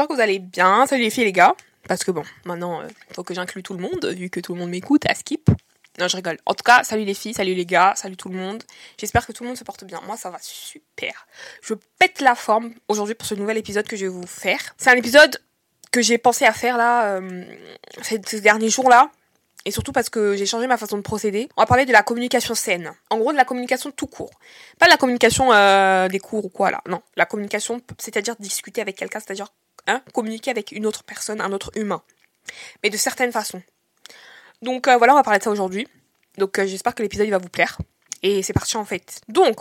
j'espère que vous allez bien. Salut les filles les gars. Parce que bon, maintenant, il faut que j'inclue tout le monde, vu que tout le monde m'écoute à Skip. Non, je rigole. En tout cas, salut les filles, salut les gars, salut tout le monde. J'espère que tout le monde se porte bien. Moi, ça va super. Je pète la forme aujourd'hui pour ce nouvel épisode que je vais vous faire. C'est un épisode que j'ai pensé à faire là, euh, ces, ces derniers jours-là. Et surtout parce que j'ai changé ma façon de procéder. On va parler de la communication saine. En gros, de la communication tout court. Pas de la communication euh, des cours ou quoi là. Non, la communication, c'est-à-dire discuter avec quelqu'un, c'est-à-dire hein, communiquer avec une autre personne, un autre humain. Mais de certaines façons. Donc euh, voilà, on va parler de ça aujourd'hui. Donc euh, j'espère que l'épisode va vous plaire. Et c'est parti en fait. Donc,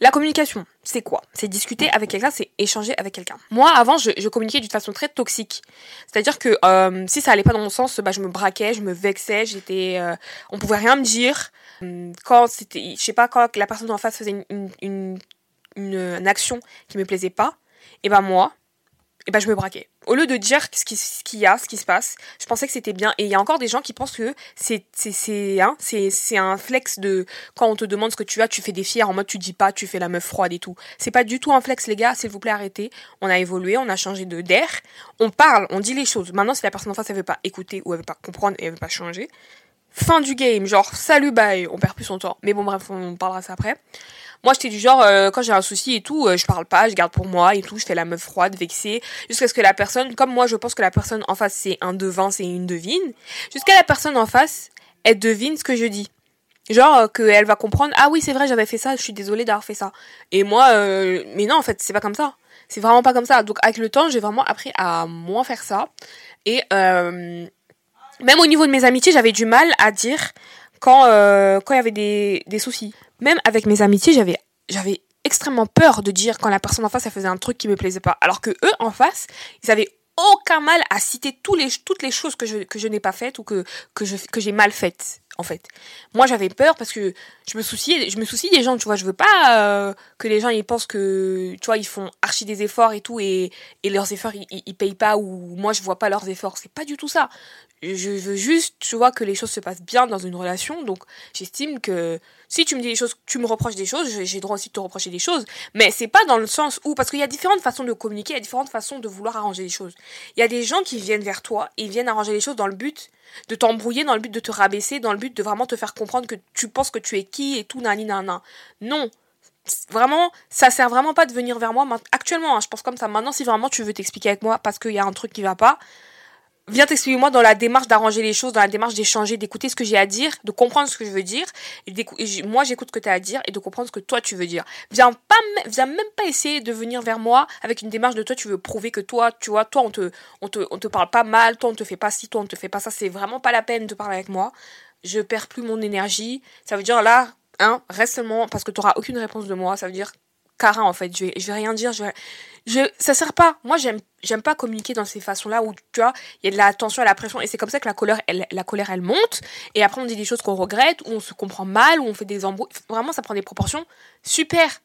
la communication, c'est quoi? C'est discuter avec quelqu'un, c'est échanger avec quelqu'un. Moi, avant, je, communiquais d'une façon très toxique. C'est-à-dire que euh, si ça allait pas dans mon sens, bah, je me braquais, je me vexais, j'étais, euh, on pouvait rien me dire. Hum, Quand c'était, je sais pas, quand la personne en face faisait une, une, une action qui me plaisait pas, et ben moi, et ben je me braquais. Au lieu de dire ce qui- ce qu'il y a, ce qui se passe, je pensais que c'était bien. Et il y a encore des gens qui pensent que c'est c'est hein, un flex de quand on te demande ce que tu as, tu fais des fiers en mode tu dis pas, tu fais la meuf froide et tout. C'est pas du tout un flex les gars, s'il vous plaît arrêtez. On a évolué, on a changé de d'air, on parle, on dit les choses. Maintenant si la personne en face elle veut pas écouter ou elle veut pas comprendre et elle veut pas changer, fin du game, genre salut bye, on perd plus son temps. Mais bon bref, on parlera ça après. Moi, j'étais du genre, euh, quand j'ai un souci et tout, euh, je parle pas, je garde pour moi et tout, je fais la meuf froide, vexée, jusqu'à ce que la personne, comme moi, je pense que la personne en face, c'est un devin, c'est une devine, jusqu'à la personne en face, elle devine ce que je dis. Genre, euh, qu'elle va comprendre, ah oui, c'est vrai, j'avais fait ça, je suis désolée d'avoir fait ça. Et moi, mais non, en fait, c'est pas comme ça. C'est vraiment pas comme ça. Donc, avec le temps, j'ai vraiment appris à moins faire ça. Et, même au niveau de mes amitiés, j'avais du mal à dire quand euh, quand il y avait des, des soucis. Même avec mes amitiés, j'avais j'avais extrêmement peur de dire quand la personne en face faisait un truc qui me plaisait pas. Alors que eux en face, ils avaient aucun mal à citer les, toutes les choses que je, que je n'ai pas faites ou que, que, que j'ai mal faites, en fait. Moi, j'avais peur parce que je me souciais, je me soucie des gens, tu vois. Je veux pas euh, que les gens, ils pensent que, tu vois, ils font archi des efforts et tout et, et leurs efforts, ils, ils, payent pas ou moi, je vois pas leurs efforts. C'est pas du tout ça. Je veux juste, tu vois, que les choses se passent bien dans une relation. Donc, j'estime que si tu me dis des choses, tu me reproches des choses, j'ai droit aussi de te reprocher des choses. Mais c'est pas dans le sens où, parce qu'il y a différentes façons de communiquer, il y a différentes façons de vouloir arranger les choses. Il y a des gens qui viennent vers toi et ils viennent arranger les choses dans le but de t'embrouiller, dans le but de te rabaisser, dans le de vraiment te faire comprendre que tu penses que tu es qui et tout, nani nana. Non. Vraiment, ça sert vraiment pas de venir vers moi. Actuellement, hein, je pense comme ça. Maintenant, si vraiment tu veux t'expliquer avec moi parce qu'il y a un truc qui va pas, viens t'expliquer moi dans la démarche d'arranger les choses, dans la démarche d'échanger, d'écouter ce que j'ai à dire, de comprendre ce que je veux dire, et, et moi j'écoute ce que tu as à dire et de comprendre ce que toi tu veux dire. Viens pas, viens même pas essayer de venir vers moi avec une démarche de toi tu veux prouver que toi, tu vois, toi on te, on te, on te parle pas mal, toi on te fait pas ci, toi on te fait pas ça, c'est vraiment pas la peine de parler avec moi. Je perds plus mon énergie. Ça veut dire là, hein, reste seulement parce que tu auras aucune réponse de moi. Ça veut dire Cara en fait, je vais, je vais rien dire, je vais, je, ça sert pas. Moi, j'aime, j'aime pas communiquer dans ces façons-là où, tu vois, il y a de la tension et la pression, et c'est comme ça que la colère, elle, la colère, elle monte, et après on dit des choses qu'on regrette, où on se comprend mal, où on fait des embrouilles. Vraiment, ça prend des proportions super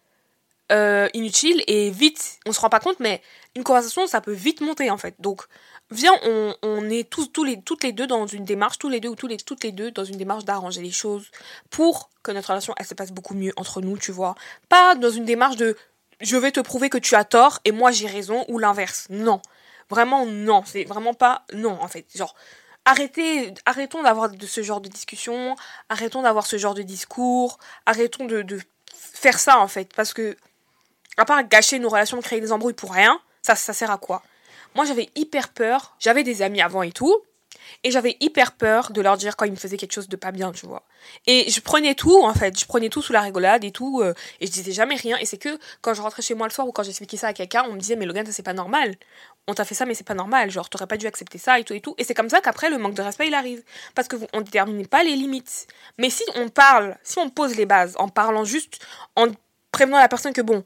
euh, inutiles et vite. On se rend pas compte, mais une conversation, ça peut vite monter en fait. Donc, viens, on, on est tous, tous les, toutes les deux dans une démarche, tous les deux ou tous les, toutes les deux dans une démarche d'arranger les choses pour que notre relation, elle se passe beaucoup mieux entre nous, tu vois. Pas dans une démarche de je vais te prouver que tu as tort et moi j'ai raison ou l'inverse. Non. Vraiment non, c'est vraiment pas non en fait. Genre arrêtez arrêtons d'avoir de ce genre de discussion, arrêtons d'avoir ce genre de discours, arrêtons de, de faire ça en fait parce que à part gâcher nos relations, créer des embrouilles pour rien, ça ça sert à quoi? Moi j'avais hyper peur, j'avais des amis avant et tout et j'avais hyper peur de leur dire quand ils me faisaient quelque chose de pas bien, tu vois. Et je prenais tout, en fait. Je prenais tout sous la rigolade et tout. euh, et je disais jamais rien. Et c'est que quand je rentrais chez moi le soir ou quand j'expliquais ça à quelqu'un, on me disait, mais Logan, ça c'est pas normal. On t'a fait ça, mais c'est pas normal. Genre, t'aurais pas dû accepter ça et tout et tout. Et c'est comme ça qu'après, le manque de respect, il arrive. Parce que vous, on détermine pas les limites. Mais si on parle, si on pose les bases en parlant juste, en prévenant la personne que bon,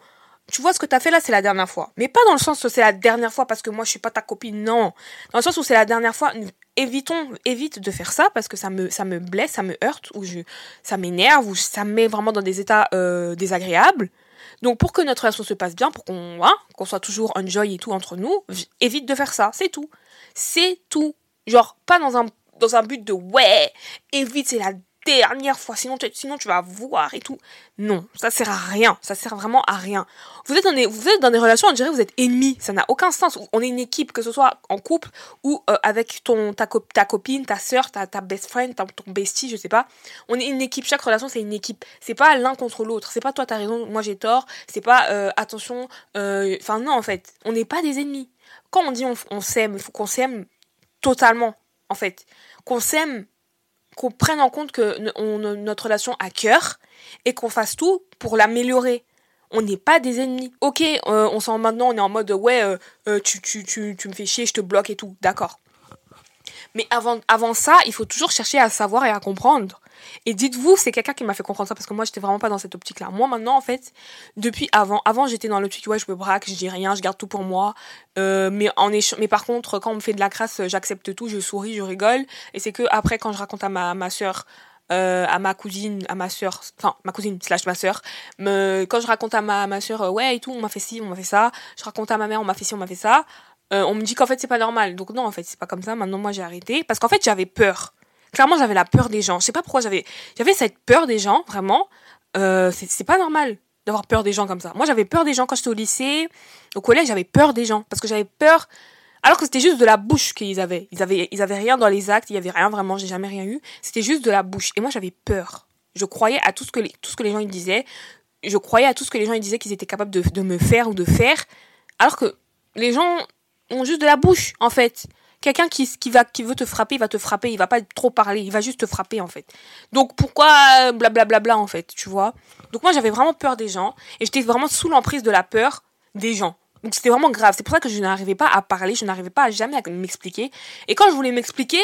tu vois ce que t'as fait là, c'est la dernière fois. Mais pas dans le sens où c'est la dernière fois parce que moi je suis pas ta copine, non. Dans le sens où c'est la dernière fois, évitons, évite de faire ça parce que ça me, ça me blesse, ça me heurte, ou je, ça m'énerve, ou ça me met vraiment dans des états euh, désagréables. Donc pour que notre relation se passe bien, pour qu'on hein, qu'on soit toujours enjoy et tout entre nous, évite de faire ça, c'est tout. C'est tout. Genre, pas dans un, dans un but de ouais, évite, c'est la dernière fois, sinon tu, sinon tu vas voir et tout. Non, ça sert à rien. Ça sert vraiment à rien. Vous êtes dans des, vous êtes dans des relations, on dirait que vous êtes ennemis. Ça n'a aucun sens. On est une équipe, que ce soit en couple ou euh, avec ton, ta, ta copine, ta soeur, ta, ta best friend, ton bestie, je sais pas. On est une équipe. Chaque relation, c'est une équipe. C'est pas l'un contre l'autre. C'est pas toi, t'as raison, moi j'ai tort. C'est pas, euh, attention, euh, enfin non, en fait. On n'est pas des ennemis. Quand on dit on, on s'aime, il faut qu'on s'aime totalement, en fait. Qu'on s'aime qu'on prenne en compte que notre relation a cœur et qu'on fasse tout pour l'améliorer. On n'est pas des ennemis. Ok, euh, on sent maintenant, on est en mode ouais, euh, euh, tu, tu, tu, tu me fais chier, je te bloque et tout. D'accord. Mais avant, avant ça, il faut toujours chercher à savoir et à comprendre. Et dites-vous, c'est quelqu'un qui m'a fait comprendre ça parce que moi, j'étais vraiment pas dans cette optique-là. Moi, maintenant, en fait, depuis avant, avant, j'étais dans l'optique, ouais, je me braque, je dis rien, je garde tout pour moi. Euh, mais, en mais par contre, quand on me fait de la crasse, j'accepte tout, je souris, je rigole. Et c'est que après, quand je raconte à ma, ma soeur, euh, à ma cousine, à ma soeur, enfin, ma cousine slash ma soeur, quand je raconte à ma, ma soeur, euh, ouais, et tout, on m'a fait ci, on m'a fait ça. Je raconte à ma mère, on m'a fait ci, on m'a fait ça. On me dit qu'en fait, c'est pas normal. Donc non, en fait, c'est pas comme ça. Maintenant, moi, j'ai arrêté. Parce qu'en fait, j'avais peur clairement j'avais la peur des gens. Je sais pas pourquoi j'avais j'avais cette peur des gens vraiment. Euh, c'est pas normal d'avoir peur des gens comme ça. Moi j'avais peur des gens quand j'étais au lycée, au collège j'avais peur des gens parce que j'avais peur alors que c'était juste de la bouche qu'ils avaient. Ils avaient ils avaient rien dans les actes, il y avait rien vraiment, j'ai jamais rien eu. C'était juste de la bouche et moi j'avais peur. Je croyais à tout ce que les, tout ce que les gens ils disaient. Je croyais à tout ce que les gens ils disaient qu'ils étaient capables de, de me faire ou de faire alors que les gens ont juste de la bouche en fait. Quelqu'un qui, qui, va, qui veut te frapper, il va te frapper, il va pas trop parler, il va juste te frapper en fait. Donc pourquoi blablabla bla, en fait, tu vois? Donc moi j'avais vraiment peur des gens et j'étais vraiment sous l'emprise de la peur des gens. Donc c'était vraiment grave. C'est pour ça que je n'arrivais pas à parler, je n'arrivais pas à jamais à m'expliquer. Et quand je voulais m'expliquer,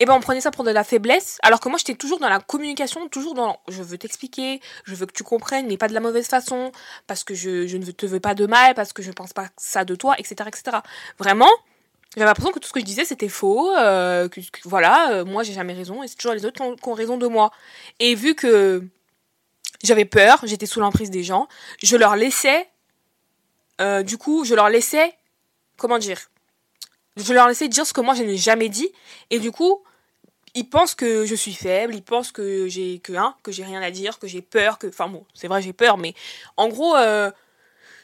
eh ben on prenait ça pour de la faiblesse, alors que moi j'étais toujours dans la communication, toujours dans je veux t'expliquer, je veux que tu comprennes, mais pas de la mauvaise façon, parce que je, je ne te veux pas de mal, parce que je ne pense pas ça de toi, etc. etc. Vraiment, j'avais l'impression que tout ce que je disais c'était faux, euh, que, voilà, euh, moi j'ai jamais raison et c'est toujours les autres qui ont, raison de moi. Et vu que j'avais peur, j'étais sous l'emprise des gens, je leur laissais, euh, du coup, je leur laissais, comment dire, je leur laissais dire ce que moi je n'ai jamais dit et du coup, ils pensent que je suis faible, ils pensent que j'ai que hein, que j'ai rien à dire, que j'ai peur, que, enfin bon, c'est vrai j'ai peur, mais en gros.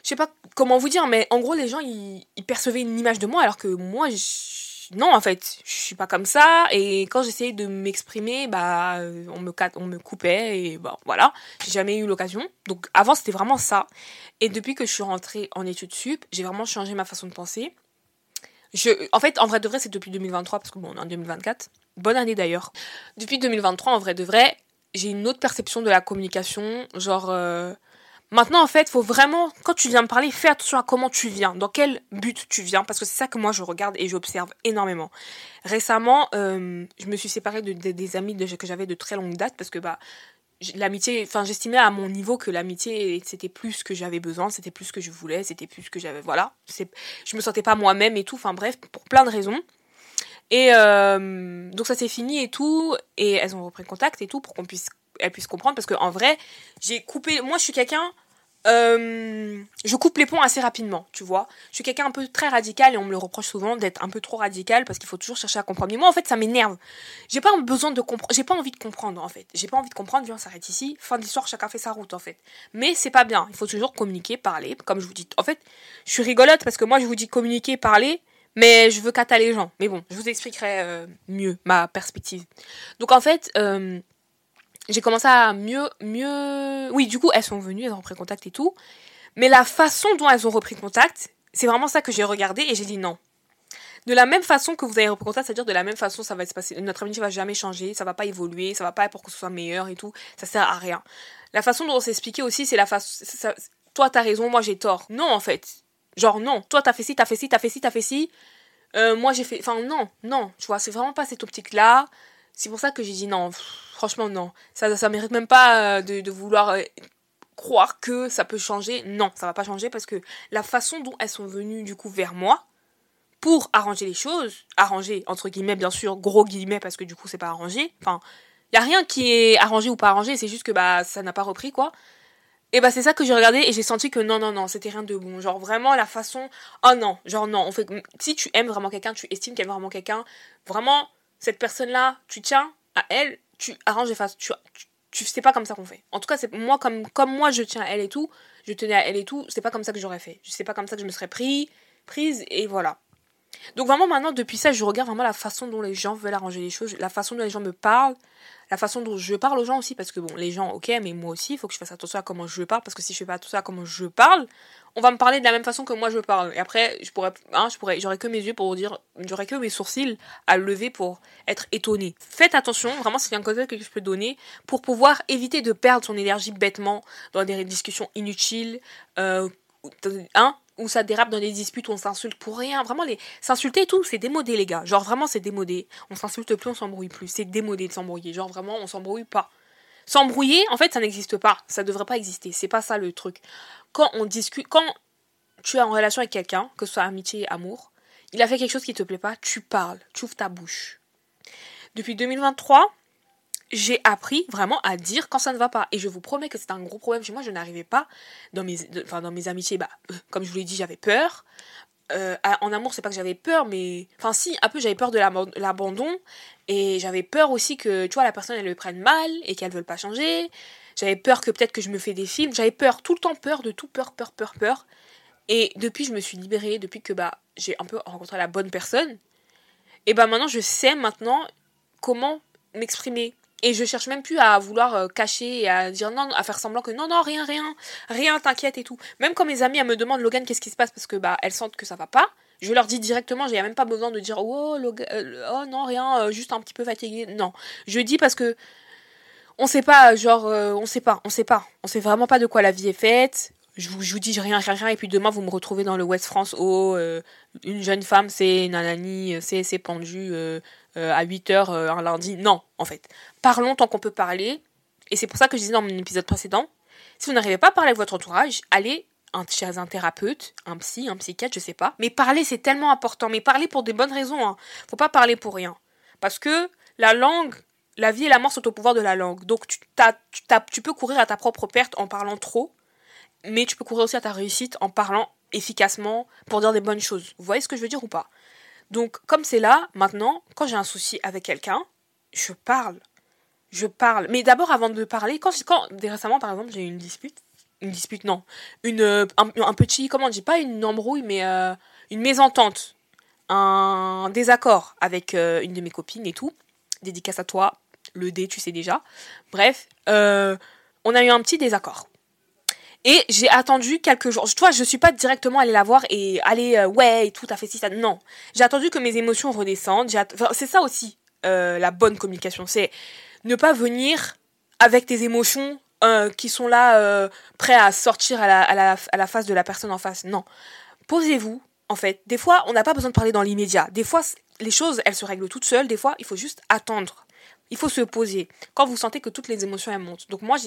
Euh, je sais pas comment vous dire, mais en gros, les gens, ils, percevaient une image de moi, alors que moi, non, en fait, je suis pas comme ça. Et quand j'essayais de m'exprimer, bah, on me, on me coupait, et bon, voilà, j'ai jamais eu l'occasion. Donc, avant, c'était vraiment ça. Et depuis que je suis rentrée en études sup, j'ai vraiment changé ma façon de penser. En fait, en vrai de vrai, c'est depuis 2023, parce que bon, on est en 2024. Bonne année d'ailleurs. Depuis 2023, en vrai de vrai, j'ai une autre perception de la communication. Genre, euh, Maintenant, en fait, faut vraiment, quand tu viens me parler, fais attention à comment tu viens, dans quel but tu viens, parce que c'est ça que moi je regarde et j'observe énormément. Récemment, euh, je me suis séparée de, des amis que j'avais de très longue date, parce que bah, l'amitié, enfin, j'estimais à mon niveau que l'amitié, c'était plus ce que j'avais besoin, c'était plus ce que je voulais, c'était plus ce que j'avais, voilà. Je me sentais pas moi-même et tout, enfin bref, pour plein de raisons. Et euh, donc ça s'est fini et tout, et elles ont repris contact et tout pour qu'on puisse elle puisse comprendre parce que en vrai j'ai coupé moi je suis quelqu'un euh, je coupe les ponts assez rapidement, tu vois. Je suis quelqu'un un peu très radical et on me le reproche souvent d'être un peu trop radical parce qu'il faut toujours chercher à comprendre. Mais moi, en fait, ça m'énerve. J'ai pas besoin de comprendre. J'ai pas envie de comprendre, en fait. J'ai pas envie de comprendre. Viens, on s'arrête ici. Fin d'histoire, chacun fait sa route, en fait. Mais c'est pas bien. Il faut toujours communiquer, parler. Comme je vous dis. En fait, je suis rigolote parce que moi, je vous dis communiquer, parler. Mais je veux qu'à les gens. Mais bon, je vous expliquerai euh, mieux ma perspective. Donc, en fait. Euh, j'ai commencé à mieux, mieux. Oui, du coup, elles sont venues, elles ont repris contact et tout. Mais la façon dont elles ont repris contact, c'est vraiment ça que j'ai regardé et j'ai dit non. De la même façon que vous avez repris contact, c'est-à-dire de la même façon, ça va se passer. Notre amitié va jamais changer, ça va pas évoluer, ça va pas être pour que ce soit meilleur et tout. Ça sert à rien. La façon dont on s'est expliqué aussi, c'est la façon. Toi, t'as raison, moi j'ai tort. Non, en fait. Genre, non. Toi, t'as fait ci, t'as fait ci, t'as fait ci, t'as fait ci. Euh, moi, j'ai fait. Enfin, non, non. Tu vois, c'est vraiment pas cette optique-là. C'est pour ça que j'ai dit non. Franchement, non. Ça, ça mérite même pas euh, de, vouloir euh, croire que ça peut changer. Non, ça va pas changer parce que la façon dont elles sont venues du coup vers moi pour arranger les choses, arranger entre guillemets bien sûr, gros guillemets parce que du coup c'est pas arrangé. Enfin, il y a rien qui est arrangé ou pas arrangé, c'est juste que bah ça n'a pas repris quoi. Et bah c'est ça que j'ai regardé et j'ai senti que non non non, c'était rien de bon. Genre vraiment la façon oh non, genre non, on fait si tu aimes vraiment quelqu'un, tu estimes qu'elle aime vraiment quelqu'un, vraiment cette personne là, tu tiens elle, tu arranges les faces. Tu, tu, c'est pas comme ça qu'on fait. En tout cas, c'est moi comme, comme moi je tiens à elle et tout, je tenais à elle et tout, c'est pas comme ça que j'aurais fait. C'est pas comme ça que je me serais pris, prise et voilà. Donc vraiment maintenant depuis ça, je regarde vraiment la façon dont les gens veulent arranger les choses, la façon dont les gens me parlent, la façon dont je parle aux gens aussi parce que bon, les gens OK, mais moi aussi, il faut que je fasse attention à comment je parle parce que si je fais pas attention à comment je parle, on va me parler de la même façon que moi je parle et après je pourrais hein, je pourrais j'aurais que mes yeux pour dire j'aurais que mes sourcils à lever pour être étonné. Faites attention, vraiment c'est un conseil que je peux donner pour pouvoir éviter de perdre son énergie bêtement dans des discussions inutiles euh, hein où ça dérape dans des disputes où on s'insulte pour rien. Vraiment, les s'insulter et tout, c'est démodé, les gars. Genre, vraiment, c'est démodé. On s'insulte plus, on s'embrouille plus. C'est démodé de s'embrouiller. Genre, vraiment, on s'embrouille pas. S'embrouiller, en fait, ça n'existe pas. Ça devrait pas exister. C'est pas ça le truc. Quand on discute, quand tu es en relation avec quelqu'un, que ce soit amitié, amour, il a fait quelque chose qui te plaît pas, tu parles, tu ouvres ta bouche. Depuis 2023, j'ai appris vraiment à dire quand ça ne va pas. Et je vous promets que c'est un gros problème chez moi. Je n'arrivais pas dans mes, enfin, dans mes amitiés. Bah, euh, comme je vous l'ai dit, j'avais peur. Euh, en amour, c'est pas que j'avais peur, mais. Enfin, si, un peu, j'avais peur de l'abandon. Et j'avais peur aussi que, tu vois, la personne, elle le prenne mal et qu'elle ne veuille pas changer. J'avais peur que peut-être que je me fais des films. J'avais peur, tout le temps peur de tout, peur, peur, peur, peur. Et depuis, je me suis libérée, depuis que bah, j'ai un peu rencontré la bonne personne. Et bah maintenant, je sais maintenant comment m'exprimer et je cherche même plus à vouloir euh, cacher et à dire non, à faire semblant que non, non, rien, rien, rien, t'inquiète et tout. Même quand mes amis me demandent Logan, qu'est-ce qui se passe? Parce que bah elles sentent que ça va pas, je leur dis directement, j'ai même pas besoin de dire oh, Logan, euh, oh non, rien, euh, juste un petit peu fatigué. Non, je dis parce que on sait pas, genre, on sait pas, on sait pas, on sait vraiment pas de quoi la vie est faite. Je vous, je dis rien, rien, rien, et puis demain vous me retrouvez dans le West France, oh, une jeune femme, c'est nanani, c'est pendu, euh, à 8h euh, un lundi. Non, en fait. Parlons tant qu'on peut parler. Et c'est pour ça que je disais dans mon épisode précédent, si vous n'arrivez pas à parler avec votre entourage, allez chez un thérapeute, un psy, un psychiatre, je sais pas. Mais parler, c'est tellement important. Mais parler pour des bonnes raisons. Hein. Faut pas parler pour rien. Parce que la langue, la vie et la mort sont au pouvoir de la langue. Donc tu, tu, tu peux courir à ta propre perte en parlant trop. Mais tu peux courir aussi à ta réussite en parlant efficacement pour dire des bonnes choses. Vous voyez ce que je veux dire ou pas? Donc, comme c'est là, maintenant, quand j'ai un souci avec quelqu'un, je parle. Je parle. Mais d'abord, avant de parler, quand, quand récemment, par exemple, j'ai eu une dispute, une dispute, non, une, euh, un, petit, comment on dit, pas une embrouille, mais euh, une mésentente, un désaccord avec euh, une de mes copines et tout. Dédicace à toi, le D, tu sais déjà. Bref, on a eu un petit désaccord. Et j'ai attendu quelques jours. Tu vois, je suis pas directement allée la voir et aller, euh, ouais, et tout, à fait si ça. Non. J'ai attendu que mes émotions redescendent. c'est ça aussi, euh, la bonne communication. C'est ne pas venir avec tes émotions euh, qui sont là, prêts à sortir à la face de la personne en face. Non. Posez-vous, en fait. Des fois, on n'a pas besoin de parler dans l'immédiat. Des fois, les choses, elles se règlent toutes seules. Des fois, il faut juste attendre. Il faut se poser. Quand vous sentez que toutes les émotions elles montent. Donc moi,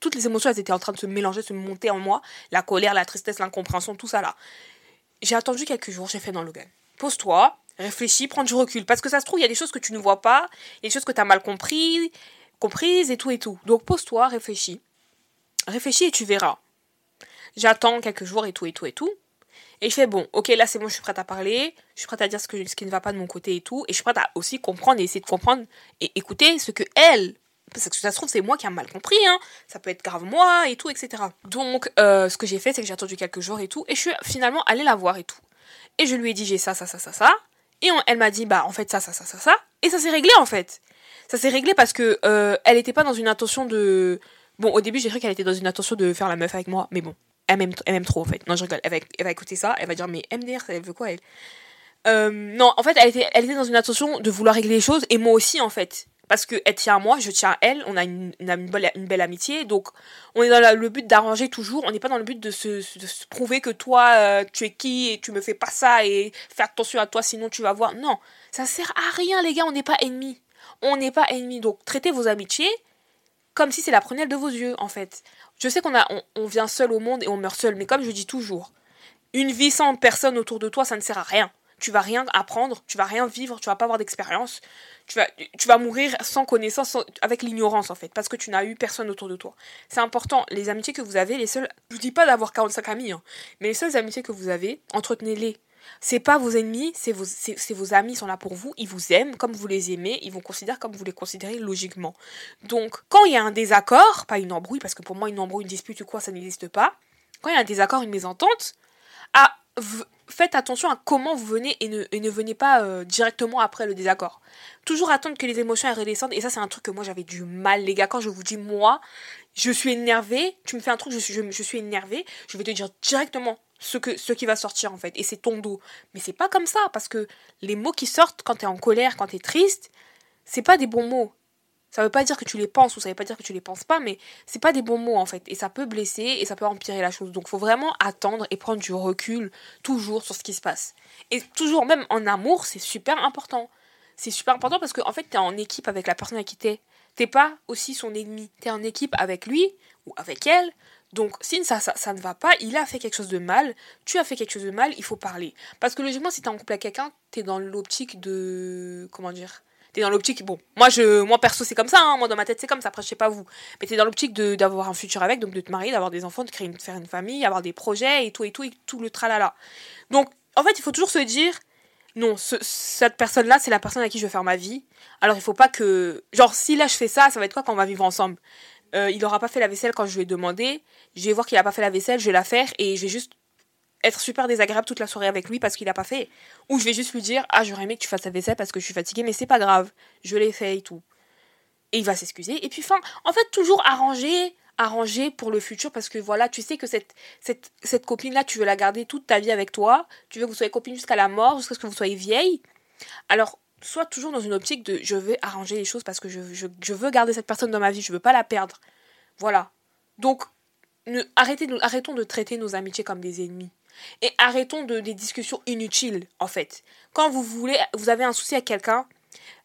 toutes les émotions elles étaient en train de se mélanger, se monter en moi. La colère, la tristesse, l'incompréhension, tout ça là. J'ai attendu quelques jours, j'ai fait dans Logan. Pose-toi, réfléchis, prends du recul. Parce que ça se trouve, il y a des choses que tu ne vois pas, des choses que tu as mal compris, comprises et tout et tout. Donc pose-toi, réfléchis. Réfléchis et tu verras. J'attends quelques jours et tout et tout et tout. Et je fais bon, ok, là c'est bon, je suis prête à parler, je suis prête à dire ce, que, ce qui ne va pas de mon côté et tout, et je suis prête à aussi comprendre et essayer de comprendre et écouter ce que elle, parce que ça se trouve c'est moi qui a mal compris, hein, ça peut être grave moi et tout, etc. Donc euh, ce que j'ai fait, c'est que j'ai attendu quelques jours et tout, et je suis finalement allée la voir et tout. Et je lui ai dit j'ai ça, ça, ça, ça, ça, et elle m'a dit bah en fait ça, ça, ça, ça, ça, et ça s'est réglé en fait. Ça s'est réglé parce que euh, elle n'était pas dans une intention de... Bon, au début, j'ai cru qu'elle était dans une intention de faire la meuf avec moi, mais bon, elle m'aime, trop en fait. Non, je rigole. Elle va, écouter ça, elle va dire mais MDR, elle veut quoi elle? Euh, Non, en fait, elle était, dans une intention de vouloir régler les choses et moi aussi en fait. Parce qu'elle tient à moi, je tiens à elle, on a une, belle, amitié, donc on est dans le but d'arranger toujours, on n'est pas dans le but de se, prouver que toi, euh, tu es qui et tu me fais pas ça et faire attention à toi sinon tu vas voir. Non, ça sert à rien les gars, on n'est pas ennemis. On n'est pas ennemis, donc traitez vos amitiés comme si c'est la prunelle de vos yeux en fait. Je sais qu'on a, on, vient seul au monde et on meurt seul, mais comme je dis toujours, une vie sans personne autour de toi, ça ne sert à rien. Tu vas rien apprendre, tu vas rien vivre, tu vas pas avoir d'expérience. Tu vas, tu vas mourir sans connaissance, avec l'ignorance en fait, parce que tu n'as eu personne autour de toi. C'est important, les amitiés que vous avez, les seules. Je vous dis pas d'avoir 45 amis, hein, mais les seules amitiés que vous avez, entretenez-les. C'est pas vos ennemis, c'est vos, amis, ils sont là pour vous, ils vous aiment comme vous les aimez, ils vous considèrent comme vous les considérez logiquement. Donc, quand il y a un désaccord, pas une embrouille, parce que pour moi, une embrouille, une dispute ou quoi, ça n'existe pas. Quand il y a un désaccord, une mésentente, à faites attention à comment vous venez et ne, venez pas euh, directement après le désaccord. Toujours attendre que les émotions aient redescendent. Et ça, c'est un truc que moi, j'avais du mal, les gars. Quand je vous dis, moi, je suis énervée, tu me fais un truc, je suis, je suis énervée, je vais te dire directement ce, que, ce qui va sortir, en fait. Et c'est ton dos. Mais c'est pas comme ça, parce que les mots qui sortent quand t'es en colère, quand t'es triste, c'est pas des bons mots. Ça veut pas dire que tu les penses ou ça veut pas dire que tu les penses pas, mais c'est pas des bons mots en fait. Et ça peut blesser et ça peut empirer la chose. Donc faut vraiment attendre et prendre du recul toujours sur ce qui se passe. Et toujours, même en amour, c'est super important. C'est super important parce qu'en en fait, t'es en équipe avec la personne à qui t'es. T'es pas aussi son ennemi. T'es en équipe avec lui ou avec elle. Donc, si ça, ça, ne va pas, il a fait quelque chose de mal, tu as fait quelque chose de mal, il faut parler. Parce que logiquement, si t'es en couple avec quelqu'un, t'es dans l'optique de. Comment dire t'es dans l'optique, bon, moi, je, moi perso, c'est comme ça, hein, moi dans ma tête, c'est comme ça, après, je sais pas vous, mais t'es dans l'optique d'avoir un futur avec, donc de te marier, d'avoir des enfants, de créer une, faire une famille, avoir des projets et tout et tout, et tout le tralala. Donc, en fait, il faut toujours se dire, non, cette personne-là, c'est la personne à qui je vais faire ma vie. Alors, il faut pas que. Genre, si là je fais ça, ça va être quoi quand on va vivre ensemble? Euh, Il aura pas fait la vaisselle quand je lui ai demandé. Je vais voir qu'il a pas fait la vaisselle, je vais la faire et je vais juste être super désagréable toute la soirée avec lui parce qu'il a pas fait. Ou je vais juste lui dire Ah, j'aurais aimé que tu fasses ta vaisselle parce que je suis fatiguée, mais c'est pas grave, je l'ai fait et tout. Et il va s'excuser. Et puis, enfin, en fait, toujours arranger, arranger pour le futur parce que voilà, tu sais que cette, cette, cette copine-là, tu veux la garder toute ta vie avec toi. Tu veux que vous soyez copine jusqu'à la mort, jusqu'à ce que vous soyez vieille. Alors, sois toujours dans une optique de je vais arranger les choses parce que je, je, veux garder cette personne dans ma vie, je veux pas la perdre. Voilà. Donc, ne, arrêtez, arrêtons de traiter nos amitiés comme des ennemis. Et arrêtons de, des discussions inutiles, en fait. Quand vous voulez, vous avez un souci avec quelqu'un,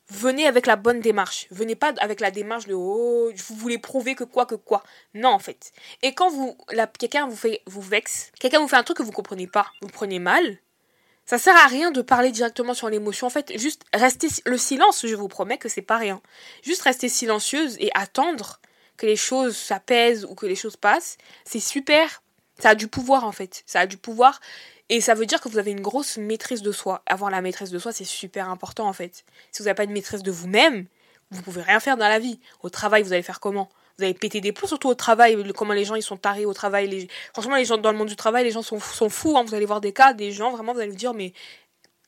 venez avec la bonne démarche. Venez pas avec la démarche de oh, vous voulez prouver que quoi que quoi. Non, en fait. Et quand vous, quelqu'un vous fait, vous vexe, quelqu'un vous fait un truc que vous comprenez pas, vous prenez mal. Ça sert à rien de parler directement sur l'émotion. En fait, juste rester le silence, je vous promets que c'est pas rien. Juste rester silencieuse et attendre que les choses s'apaisent ou que les choses passent, c'est super ça a du pouvoir en fait. Ça a du pouvoir. Et ça veut dire que vous avez une grosse maîtrise de soi. Avoir la maîtrise de soi, c'est super important en fait. Si vous n'avez pas de maîtrise de vous-même, vous pouvez rien faire dans la vie. Au travail, vous allez faire comment? Vous allez péter des plombs, surtout au travail. Comment les gens ils sont tarés au travail. Franchement, les gens dans le monde du travail, les gens sont, sont fous. Hein. Vous allez voir des cas, des gens, vraiment, vous allez vous dire, mais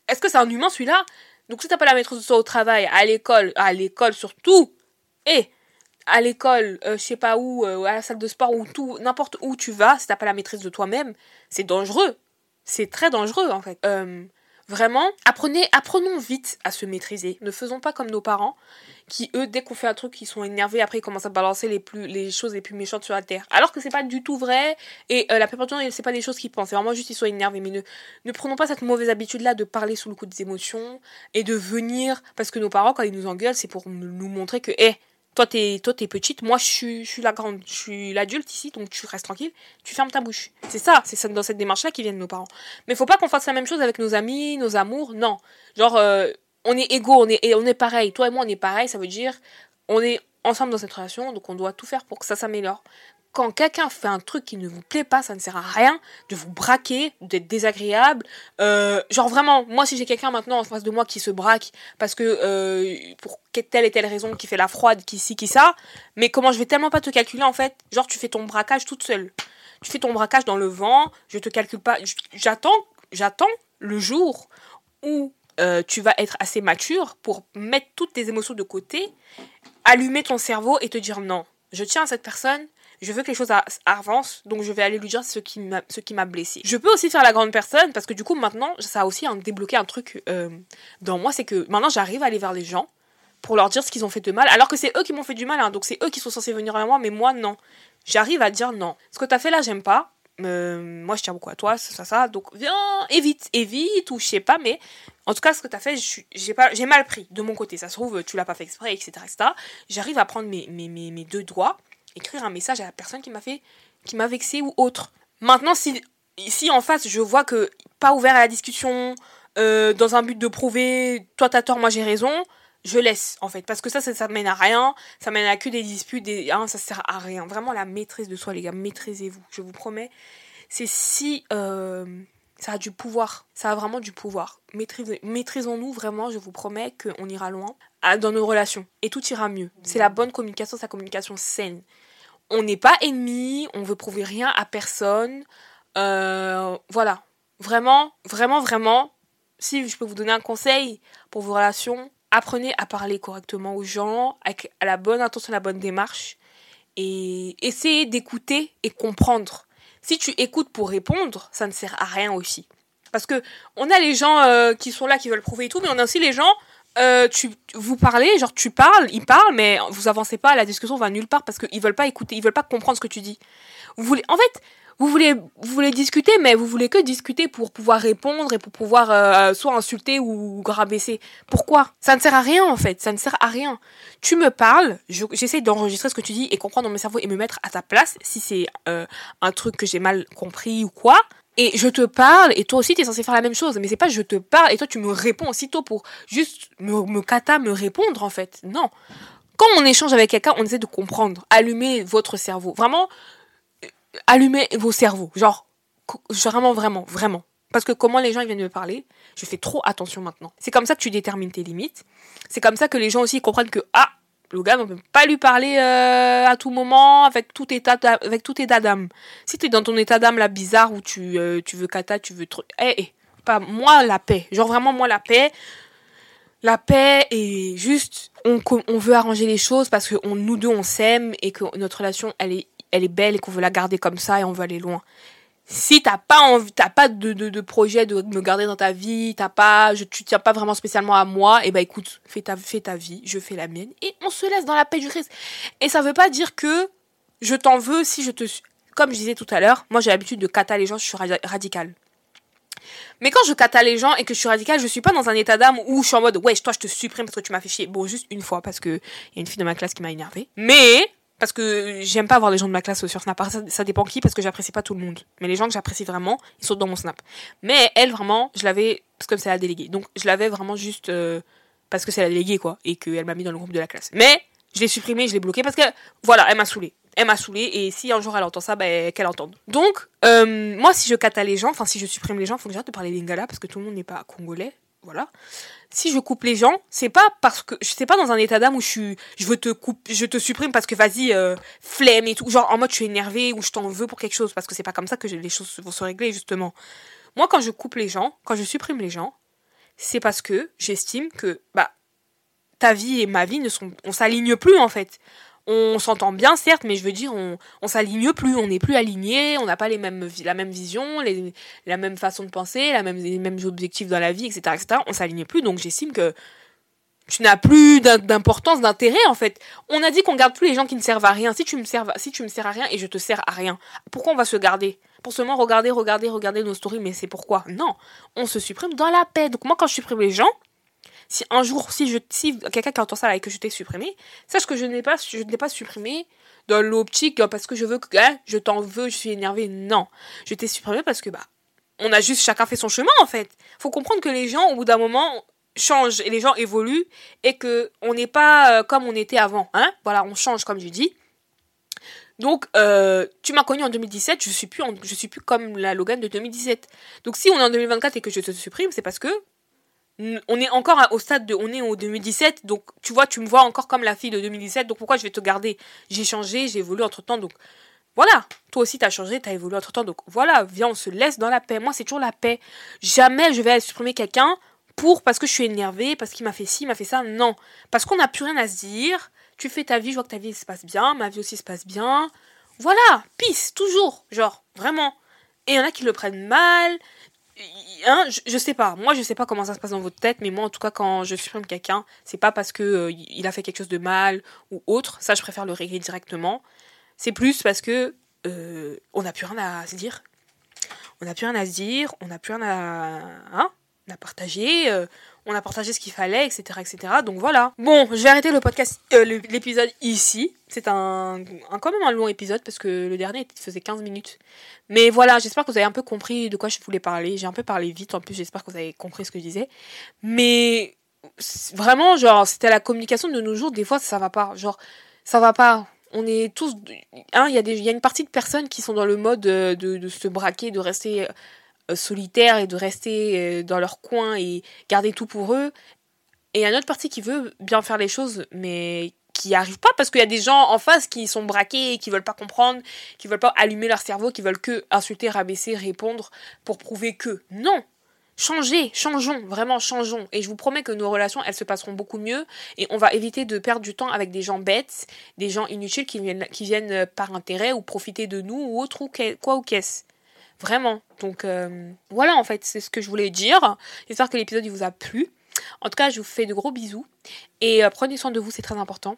est-ce que c'est un humain celui-là? Donc si t'as pas la maîtrise de soi au travail, à l'école, à l'école surtout, et à l'école, euh, je sais pas où, euh, à la salle de sport ou tout, n'importe où tu vas, si t'as pas la maîtrise de toi-même, c'est dangereux. C'est très dangereux en fait. Euh, vraiment, apprenez, apprenons vite à se maîtriser. Ne faisons pas comme nos parents qui eux dès qu'on fait un truc ils sont énervés. Après ils commencent à balancer les plus les choses les plus méchantes sur la terre. Alors que c'est pas du tout vrai. Et la plupart du temps c'est pas des choses qu'ils pensent. C'est vraiment juste ils sont énervés. Mais ne ne prenons pas cette mauvaise habitude là de parler sous le coup des émotions et de venir. Parce que nos parents quand ils nous engueulent c'est pour nous montrer que hé toi, t'es, toi, petite, moi, je suis, la grande, je suis l'adulte ici, donc tu restes tranquille, tu fermes ta bouche. C'est ça, c'est dans cette démarche-là qui viennent nos parents. Mais faut pas qu'on fasse la même chose avec nos amis, nos amours, non. Genre, euh, on est égaux, on est, on est pareil. Toi et moi, on est pareil, ça veut dire, on est ensemble dans cette relation, donc on doit tout faire pour que ça s'améliore quand quelqu'un fait un truc qui ne vous plaît pas, ça ne sert à rien de vous braquer, d'être désagréable. Euh, genre vraiment, moi si j'ai quelqu'un maintenant en face de moi qui se braque parce que euh, pour telle et telle raison, qui fait la froide, qui ci, qui ça, mais comment je vais tellement pas te calculer en fait, genre tu fais ton braquage toute seule. Tu fais ton braquage dans le vent, je te calcule pas, j'attends, j'attends le jour où euh, tu vas être assez mature pour mettre toutes tes émotions de côté, allumer ton cerveau et te dire non, je tiens à cette personne, je veux que les choses avancent, donc je vais aller lui dire ce qui m'a, blessé. Je peux aussi faire la grande personne, parce que du coup, maintenant, ça a aussi débloqué un truc euh, dans moi, c'est que maintenant, j'arrive à aller vers les gens pour leur dire ce qu'ils ont fait de mal, alors que c'est eux qui m'ont fait du mal, hein, donc c'est eux qui sont censés venir vers moi, mais moi, non. J'arrive à dire non. Ce que t'as fait là, j'aime pas. Euh, moi, je tiens beaucoup à toi, ça, ça, ça. Donc, viens, évite, évite, ou je sais pas, mais en tout cas, ce que t'as fait, j'ai mal pris de mon côté. Ça se trouve, tu l'as pas fait exprès, etc., etc. J'arrive à prendre mes, mes, mes, mes deux doigts écrire un message à la personne qui m'a fait, qui m'a vexé ou autre. Maintenant, si, si en face je vois que pas ouvert à la discussion, euh, dans un but de prouver toi t'as tort, moi j'ai raison, je laisse en fait. Parce que ça, ça, ça mène à rien, ça mène à que des disputes, des, hein, ça sert à rien. Vraiment la maîtrise de soi, les gars, maîtrisez-vous, je vous promets. C'est si, euh, Ça a du pouvoir. Ça a vraiment du pouvoir. Maîtrisons-nous vraiment, je vous promets qu'on ira loin dans nos relations. Et tout ira mieux. C'est la bonne communication, c'est la communication saine. On n'est pas ennemis, on veut prouver rien à personne. Euh, voilà. Vraiment, vraiment, vraiment, si je peux vous donner un conseil pour vos relations, apprenez à parler correctement aux gens, avec la bonne intention, la bonne démarche. Et essayez d'écouter et comprendre. Si tu écoutes pour répondre, ça ne sert à rien aussi. Parce que on a les gens euh, qui sont là, qui veulent prouver et tout, mais on a aussi les gens, euh, tu, vous parlez, genre tu parles, ils parlent, mais vous avancez pas, la discussion va nulle part parce qu'ils veulent pas écouter, ils veulent pas comprendre ce que tu dis. Vous voulez, en fait, vous voulez, vous voulez discuter, mais vous voulez que discuter pour pouvoir répondre et pour pouvoir euh, soit insulter ou rabaisser. Pourquoi? Ça ne sert à rien en fait, ça ne sert à rien. Tu me parles, j'essaie d'enregistrer ce que tu dis et comprendre dans mon cerveau et me mettre à ta place si c'est euh, un truc que j'ai mal compris ou quoi. Et je te parle, et toi aussi, tu es censé faire la même chose. Mais c'est pas je te parle, et toi, tu me réponds aussitôt pour juste me, me cata, me répondre, en fait. Non. Quand on échange avec quelqu'un, on essaie de comprendre. Allumer votre cerveau. Vraiment, allumez vos cerveaux. Genre, vraiment, vraiment, vraiment. Parce que comment les gens viennent me parler, je fais trop attention maintenant. C'est comme ça que tu détermines tes limites. C'est comme ça que les gens aussi comprennent que, ah, le gars, on ne peut pas lui parler euh, à tout moment, avec tout état, d'âme. Si tu es dans ton état d'âme là bizarre où tu, euh, tu veux kata, tu veux truc, eh, eh, pas moi la paix. Genre vraiment moi la paix. La paix et juste on, on veut arranger les choses parce que on, nous deux on s'aime et que notre relation elle est elle est belle et qu'on veut la garder comme ça et on veut aller loin. Si t'as pas envie, t'as pas de, de, projet de me garder dans ta vie, t'as pas, je, tu tiens pas vraiment spécialement à moi, et eh ben écoute, fais ta, fais ta vie, je fais la mienne, et on se laisse dans la paix du Christ. Et ça veut pas dire que je t'en veux si je te, comme je disais tout à l'heure, moi j'ai l'habitude de cata les gens, je suis radicale. Mais quand je cata les gens et que je suis radicale, je suis pas dans un état d'âme où je suis en mode, ouais, toi je te supprime parce que tu m'as fait chier. Bon, juste une fois parce que y a une fille de ma classe qui m'a énervé. Mais parce que j'aime pas voir les gens de ma classe sur Snap. Ça, ça dépend qui, parce que j'apprécie pas tout le monde. Mais les gens que j'apprécie vraiment, ils sont dans mon Snap. Mais elle, vraiment, je l'avais, parce que c'est la déléguée. Donc, je l'avais vraiment juste euh, parce que c'est la déléguée, quoi. Et qu'elle m'a mis dans le groupe de la classe. Mais, je l'ai supprimé, je l'ai bloqué parce que, voilà, elle m'a saoulé. Elle m'a saoulé et si un jour elle entend ça, bah, qu'elle entende. Donc, euh, moi, si je cata les gens, enfin, si je supprime les gens, faut que j'arrête de parler lingala parce que tout le monde n'est pas congolais. Voilà si je coupe les gens, c'est pas parce que je sais pas dans un état d'âme où je suis je veux te coupe, je te supprime parce que vas-y euh, flemme et tout, genre en mode je suis énervé ou je t'en veux pour quelque chose parce que c'est pas comme ça que les choses vont se régler justement. Moi quand je coupe les gens, quand je supprime les gens, c'est parce que j'estime que bah ta vie et ma vie ne sont on s'aligne plus en fait on s'entend bien certes, mais je veux dire, on, on s'aligne plus, on n'est plus aligné, on n'a pas les mêmes, la même vision, les, la même façon de penser, la même, les mêmes objectifs dans la vie, etc. etc. on s'aligne plus, donc j'estime que tu n'as plus d'importance, d'intérêt en fait. On a dit qu'on garde plus les gens qui ne servent à rien. Si tu me sers, si tu me sers à rien et je te sers à rien, pourquoi on va se garder? Pour seulement regarder, regarder, regarder nos stories, mais c'est pourquoi? Non, on se supprime dans la paix. Donc moi quand je supprime les gens, si un jour, si, je, si quelqu'un qui entend ça là et que je t'ai supprimé, sache que je n'ai pas, je n'ai pas supprimé dans l'optique parce que je veux que, hein, je t'en veux, je suis énervé. Non. Je t'ai supprimé parce que, bah, on a juste chacun fait son chemin, en fait. Faut comprendre que les gens, au bout d'un moment, changent et les gens évoluent et que on n'est pas euh, comme on était avant, hein. Voilà, on change, comme je dis. Donc, euh, tu m'as connu en 2017, je suis je suis plus comme la Logan de 2017. Donc, si on est en 2024 et que je te supprime, c'est parce que on est encore au stade de on est au 2017 donc tu vois tu me vois encore comme la fille de 2017 donc pourquoi je vais te garder? J'ai changé j'ai évolué entre temps donc voilà. Toi aussi t'as changé t'as évolué entre temps donc voilà viens on se laisse dans la paix. Moi c'est toujours la paix. Jamais je vais supprimer quelqu'un pour parce que je suis énervée parce qu'il m'a fait ci m'a fait ça. Non. Parce qu'on n'a plus rien à se dire. Tu fais ta vie je vois que ta vie se passe bien ma vie aussi se passe bien. Voilà. Peace. Toujours. Genre vraiment. Et il y en a qui le prennent mal Hein, je, sais pas. Moi, je sais pas comment ça se passe dans votre tête, mais moi, en tout cas, quand je supprime quelqu'un, c'est pas parce que euh, il a fait quelque chose de mal ou autre. Ça, je préfère le régler directement. C'est plus parce que euh, on n'a plus rien à se dire. On n'a plus rien à se dire. On n'a plus rien à, hein, à partager. Euh, on a partagé ce qu'il fallait, etc., etc. Donc voilà. Bon, je vais arrêter le podcast, euh, l'épisode ici. C'est un, quand même un long épisode parce que le dernier faisait 15 minutes. Mais voilà, j'espère que vous avez un peu compris de quoi je voulais parler. J'ai un peu parlé vite, en plus j'espère que vous avez compris ce que je disais. Mais vraiment, genre, c'était la communication de nos jours, des fois ça va pas. Genre, ça va pas. On est tous. Hein, il y, a y a une partie de personnes qui sont dans le mode de, de, de se braquer, de rester solitaires et de rester dans leur coin et garder tout pour eux. Et une autre partie qui veut bien faire les choses, mais qui arrive pas parce qu'il y a des gens en face qui sont braqués et qui veulent pas comprendre, qui veulent pas allumer leur cerveau, qui veulent que insulter, rabaisser, répondre pour prouver que non. Changez, changeons, vraiment changeons. Et je vous promets que nos relations, elles se passeront beaucoup mieux et on va éviter de perdre du temps avec des gens bêtes, des gens inutiles qui viennent, qui viennent par intérêt ou profiter de nous ou autre ou quoi ou qu'est-ce. Vraiment. Donc euh, voilà en fait, c'est ce que je voulais dire. J'espère que l'épisode vous a plu. En tout cas, je vous fais de gros bisous et euh, prenez soin de vous, c'est très important.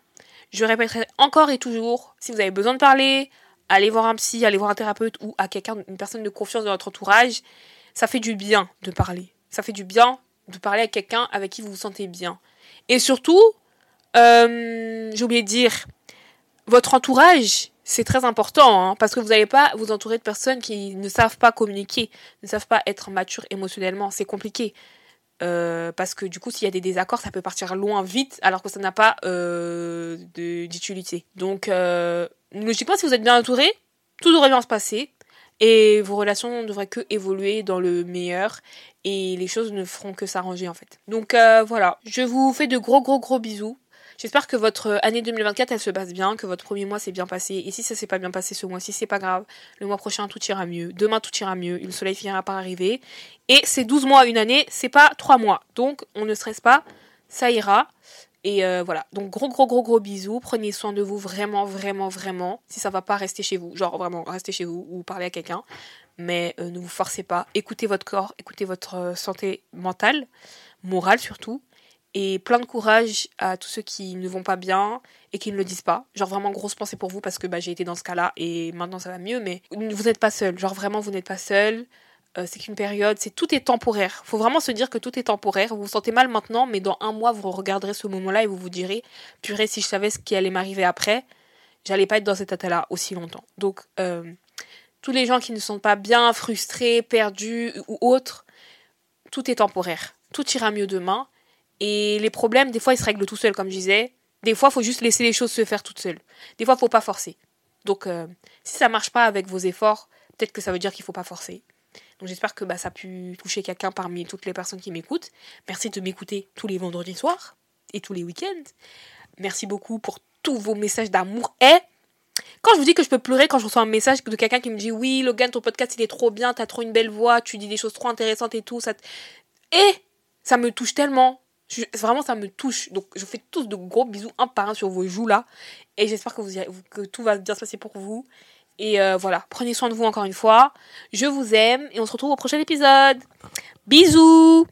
Je répéterai encore et toujours, si vous avez besoin de parler, allez voir un psy, allez voir un thérapeute ou à quelqu'un, une personne de confiance dans votre entourage. Ça fait du bien de parler. Ça fait du bien de parler à quelqu'un avec qui vous vous sentez bien. Et surtout, euh, j'ai oublié de dire, votre entourage, c'est très important, hein, parce que vous n'allez pas vous entourer de personnes qui ne savent pas communiquer, ne savent pas être matures émotionnellement. C'est compliqué. Euh, parce que du coup, s'il y a des désaccords, ça peut partir loin vite, alors que ça n'a pas euh, d'utilité. Donc, euh, logiquement, si vous êtes bien entouré, tout devrait bien se passer. Et vos relations ne devraient que évoluer dans le meilleur. Et les choses ne feront que s'arranger en fait. Donc euh, voilà, je vous fais de gros gros gros bisous. J'espère que votre année 2024 elle se passe bien, que votre premier mois s'est bien passé. Et si ça s'est pas bien passé ce mois-ci, c'est pas grave. Le mois prochain tout ira mieux. Demain tout ira mieux. Le soleil finira par arriver. Et c'est 12 mois, une année, c'est pas 3 mois. Donc on ne stresse pas, ça ira. Et euh, voilà. Donc gros gros gros gros bisous. Prenez soin de vous vraiment vraiment vraiment. Si ça va pas, restez chez vous. Genre vraiment restez chez vous ou parlez à quelqu'un. Mais euh, ne vous forcez pas. Écoutez votre corps, écoutez votre euh, santé mentale, morale surtout. Et plein de courage à tous ceux qui ne vont pas bien et qui ne le disent pas. Genre vraiment grosse pensée pour vous parce que bah, j'ai été dans ce cas-là et maintenant ça va mieux. Mais vous n'êtes pas seul. Genre vraiment vous n'êtes pas seul. Euh, c'est qu'une période, c'est tout est temporaire. Faut vraiment se dire que tout est temporaire. Vous vous sentez mal maintenant, mais dans un mois vous regarderez ce moment-là et vous vous direz, purée, si je savais ce qui allait m'arriver après, j'allais pas être dans cet état-là aussi longtemps. Donc euh, tous les gens qui ne sont pas bien, frustrés, perdus ou autres, tout est temporaire. Tout ira mieux demain. Et les problèmes, des fois, ils se règlent tout seuls, comme je disais. Des fois, il faut juste laisser les choses se faire toutes seules. Des fois, il faut pas forcer. Donc, euh, si ça marche pas avec vos efforts, peut-être que ça veut dire qu'il faut pas forcer. Donc, j'espère que bah, ça a pu toucher quelqu'un parmi toutes les personnes qui m'écoutent. Merci de m'écouter tous les vendredis soirs et tous les week-ends. Merci beaucoup pour tous vos messages d'amour. Et quand je vous dis que je peux pleurer quand je reçois un message de quelqu'un qui me dit Oui, Logan, ton podcast il est trop bien, t'as trop une belle voix, tu dis des choses trop intéressantes et tout. Ça Et ça me touche tellement vraiment, ça me touche. Donc, je vous fais tous de gros bisous un par un sur vos joues là. Et j'espère que, tout va bien se passer pour vous. Et euh, voilà, prenez soin de vous encore une fois. Je vous aime et on se retrouve au prochain épisode. Bisous